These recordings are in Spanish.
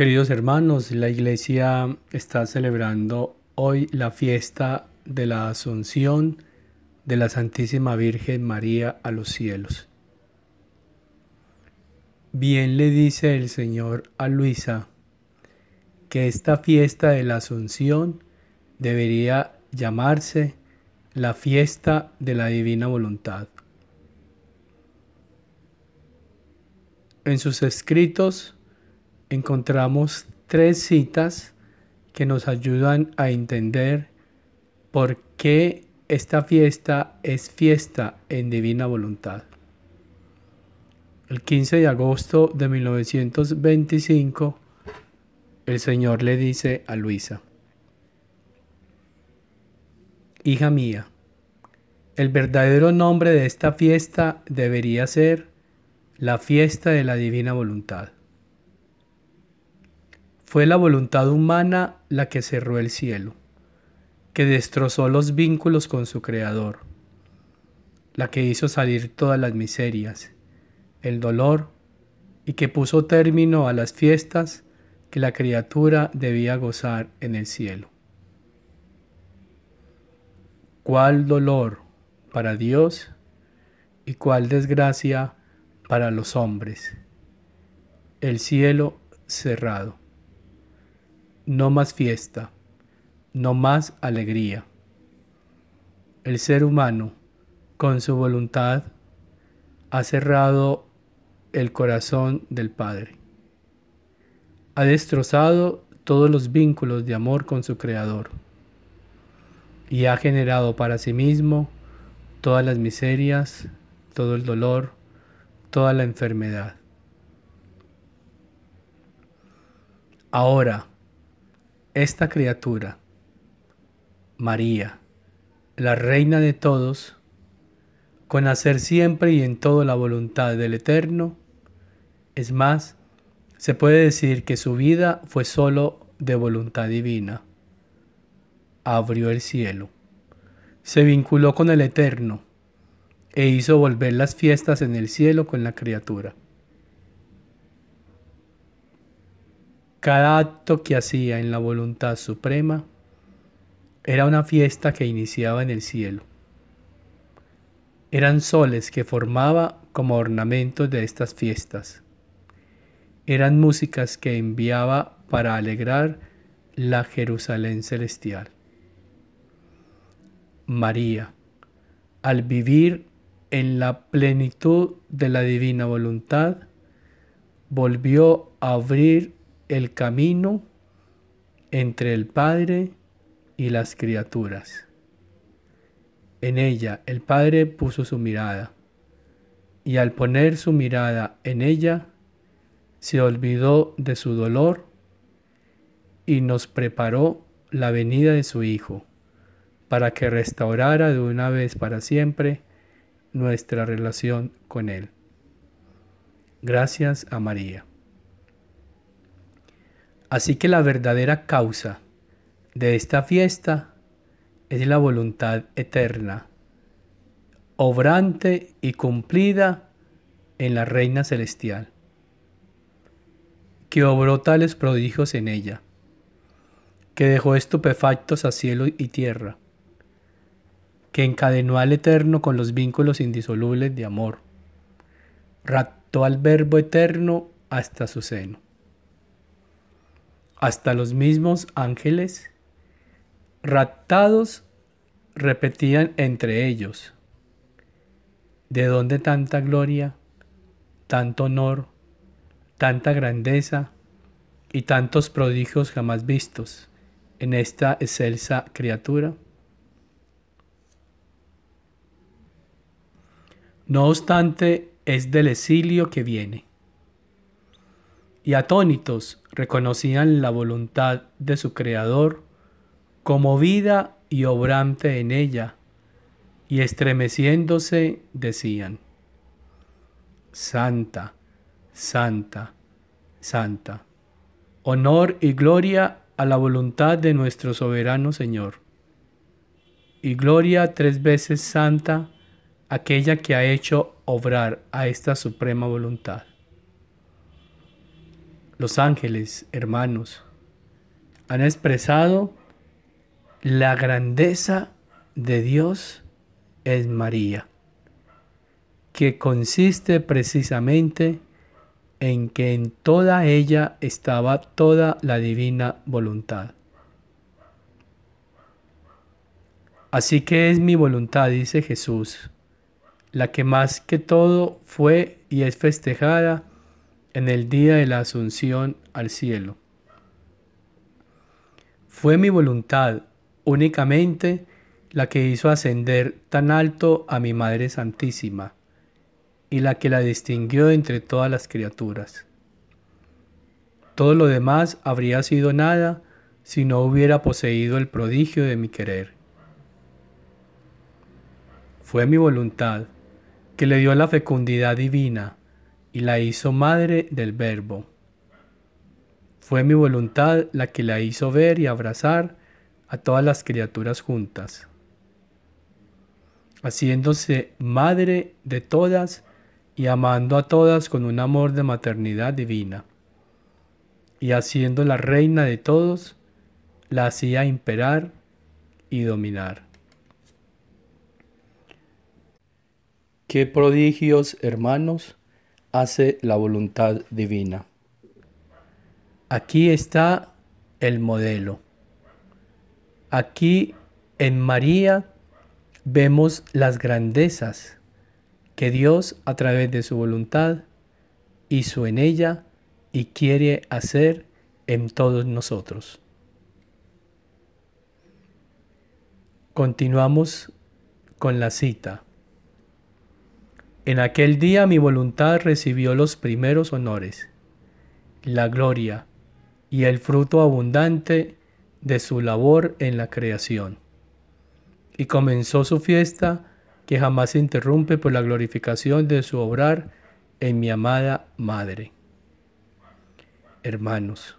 Queridos hermanos, la iglesia está celebrando hoy la fiesta de la Asunción de la Santísima Virgen María a los cielos. Bien le dice el Señor a Luisa que esta fiesta de la Asunción debería llamarse la fiesta de la divina voluntad. En sus escritos encontramos tres citas que nos ayudan a entender por qué esta fiesta es fiesta en divina voluntad. El 15 de agosto de 1925, el Señor le dice a Luisa, Hija mía, el verdadero nombre de esta fiesta debería ser la fiesta de la divina voluntad. Fue la voluntad humana la que cerró el cielo, que destrozó los vínculos con su Creador, la que hizo salir todas las miserias, el dolor y que puso término a las fiestas que la criatura debía gozar en el cielo. ¿Cuál dolor para Dios y cuál desgracia para los hombres? El cielo cerrado no más fiesta, no más alegría. El ser humano, con su voluntad, ha cerrado el corazón del Padre. Ha destrozado todos los vínculos de amor con su Creador y ha generado para sí mismo todas las miserias, todo el dolor, toda la enfermedad. Ahora, esta criatura, María, la reina de todos, con hacer siempre y en todo la voluntad del Eterno, es más, se puede decir que su vida fue sólo de voluntad divina. Abrió el cielo, se vinculó con el Eterno e hizo volver las fiestas en el cielo con la criatura. Cada acto que hacía en la voluntad suprema era una fiesta que iniciaba en el cielo. Eran soles que formaba como ornamentos de estas fiestas. Eran músicas que enviaba para alegrar la Jerusalén celestial. María, al vivir en la plenitud de la divina voluntad, volvió a abrir el camino entre el Padre y las criaturas. En ella el Padre puso su mirada, y al poner su mirada en ella, se olvidó de su dolor y nos preparó la venida de su Hijo, para que restaurara de una vez para siempre nuestra relación con Él. Gracias a María. Así que la verdadera causa de esta fiesta es la voluntad eterna, obrante y cumplida en la Reina Celestial, que obró tales prodigios en ella, que dejó estupefactos a cielo y tierra, que encadenó al Eterno con los vínculos indisolubles de amor, raptó al Verbo Eterno hasta su seno hasta los mismos ángeles, raptados, repetían entre ellos, ¿de dónde tanta gloria, tanto honor, tanta grandeza y tantos prodigios jamás vistos en esta excelsa criatura? No obstante, es del exilio que viene y atónitos reconocían la voluntad de su Creador como vida y obrante en ella, y estremeciéndose decían, Santa, Santa, Santa, honor y gloria a la voluntad de nuestro soberano Señor, y gloria tres veces santa aquella que ha hecho obrar a esta suprema voluntad. Los ángeles, hermanos, han expresado la grandeza de Dios es María, que consiste precisamente en que en toda ella estaba toda la divina voluntad. Así que es mi voluntad, dice Jesús, la que más que todo fue y es festejada en el día de la asunción al cielo. Fue mi voluntad únicamente la que hizo ascender tan alto a mi Madre Santísima y la que la distinguió entre todas las criaturas. Todo lo demás habría sido nada si no hubiera poseído el prodigio de mi querer. Fue mi voluntad que le dio la fecundidad divina y la hizo madre del Verbo. Fue mi voluntad la que la hizo ver y abrazar a todas las criaturas juntas, haciéndose madre de todas y amando a todas con un amor de maternidad divina, y haciendo la reina de todos, la hacía imperar y dominar. ¿Qué prodigios, hermanos, hace la voluntad divina? Aquí está el modelo. Aquí en María vemos las grandezas que Dios a través de su voluntad hizo en ella y quiere hacer en todos nosotros. Continuamos con la cita. En aquel día mi voluntad recibió los primeros honores, la gloria y el fruto abundante de su labor en la creación. Y comenzó su fiesta que jamás se interrumpe por la glorificación de su obrar en mi amada Madre. Hermanos,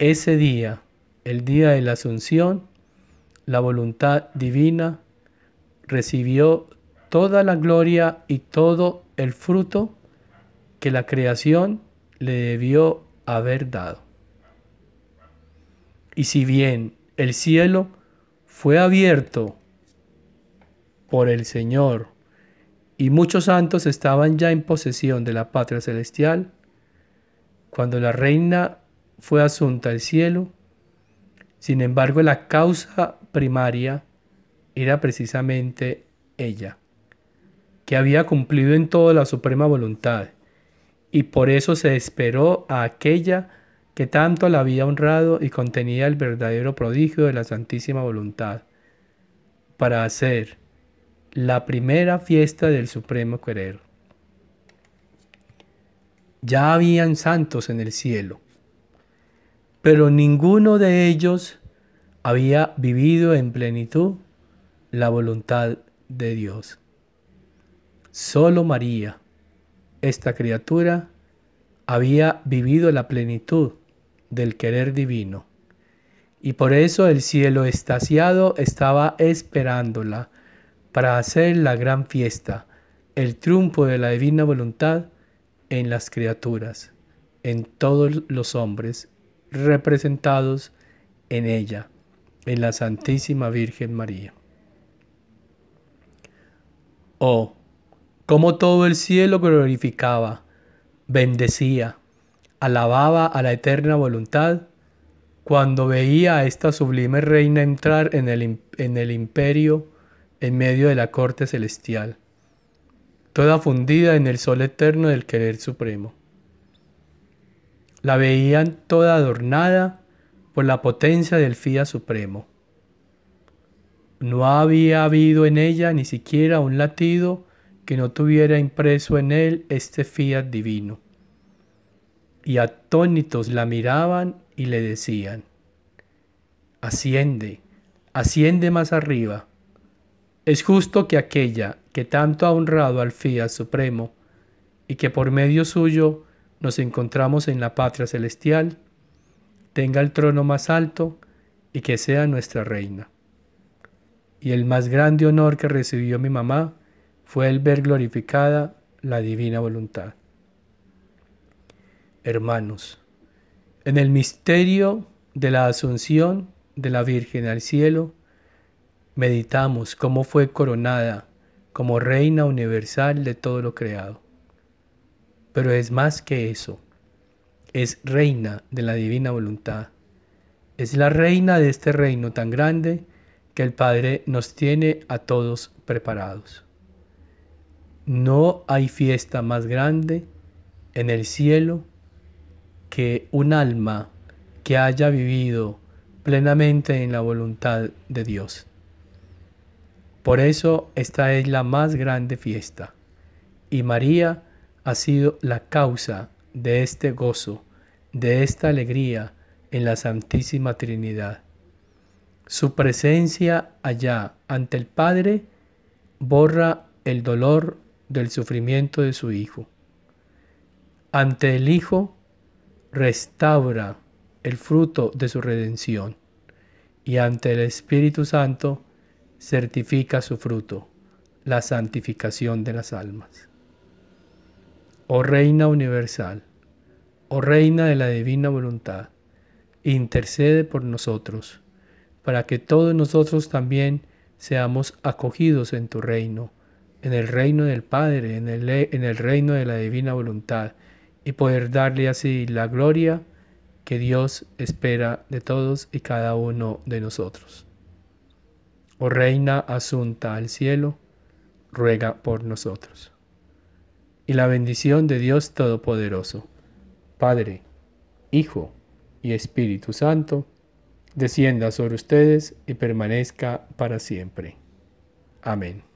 ese día, el día de la Asunción, la voluntad divina recibió toda la gloria y todo el fruto que la creación le debió haber dado. Y si bien el cielo fue abierto por el Señor y muchos santos estaban ya en posesión de la patria celestial, cuando la reina fue asunta al cielo, sin embargo la causa primaria era precisamente ella que había cumplido en todo la suprema voluntad, y por eso se esperó a aquella que tanto la había honrado y contenía el verdadero prodigio de la santísima voluntad, para hacer la primera fiesta del supremo querer. Ya habían santos en el cielo, pero ninguno de ellos había vivido en plenitud la voluntad de Dios. Solo María, esta criatura, había vivido la plenitud del querer divino. Y por eso el cielo estasiado estaba esperándola para hacer la gran fiesta, el triunfo de la divina voluntad en las criaturas, en todos los hombres representados en ella, en la Santísima Virgen María. Oh, como todo el cielo glorificaba, bendecía, alababa a la eterna voluntad, cuando veía a esta sublime reina entrar en el, en el imperio en medio de la corte celestial, toda fundida en el sol eterno del querer supremo. La veían toda adornada por la potencia del Fía Supremo. No había habido en ella ni siquiera un latido que no tuviera impreso en él este fiat divino. Y atónitos la miraban y le decían, asciende, asciende más arriba. Es justo que aquella que tanto ha honrado al fiat supremo y que por medio suyo nos encontramos en la patria celestial, tenga el trono más alto y que sea nuestra reina. Y el más grande honor que recibió mi mamá fue el ver glorificada la divina voluntad. hermanos, en el misterio de la asunción de la Virgen al cielo, meditamos cómo fue coronada como reina universal de todo lo creado. Pero es más que eso, es reina de la divina voluntad. Es la reina de este reino tan grande que el Padre nos tiene a todos preparados. No hay fiesta más grande en el cielo que un alma que haya vivido plenamente en la voluntad de Dios. Por eso esta es la más grande fiesta. Y María ha sido la causa de este gozo, de esta alegría en la Santísima Trinidad. Su presencia allá ante el Padre borra el dolor del sufrimiento de su Hijo. Ante el Hijo restaura el fruto de su redención y ante el Espíritu Santo certifica su fruto, la santificación de las almas. Oh Reina Universal, oh Reina de la Divina Voluntad, intercede por nosotros, para que todos nosotros también seamos acogidos en tu reino, en el reino del Padre, en el, en el reino de la Divina Voluntad, y poder darle así la gloria que Dios espera de todos y cada uno de nosotros. Oh Reina asunta al cielo, ruega por nosotros. Y la bendición de Dios Todopoderoso, Padre, Hijo y Espíritu Santo, descienda sobre ustedes y permanezca para siempre. Amén.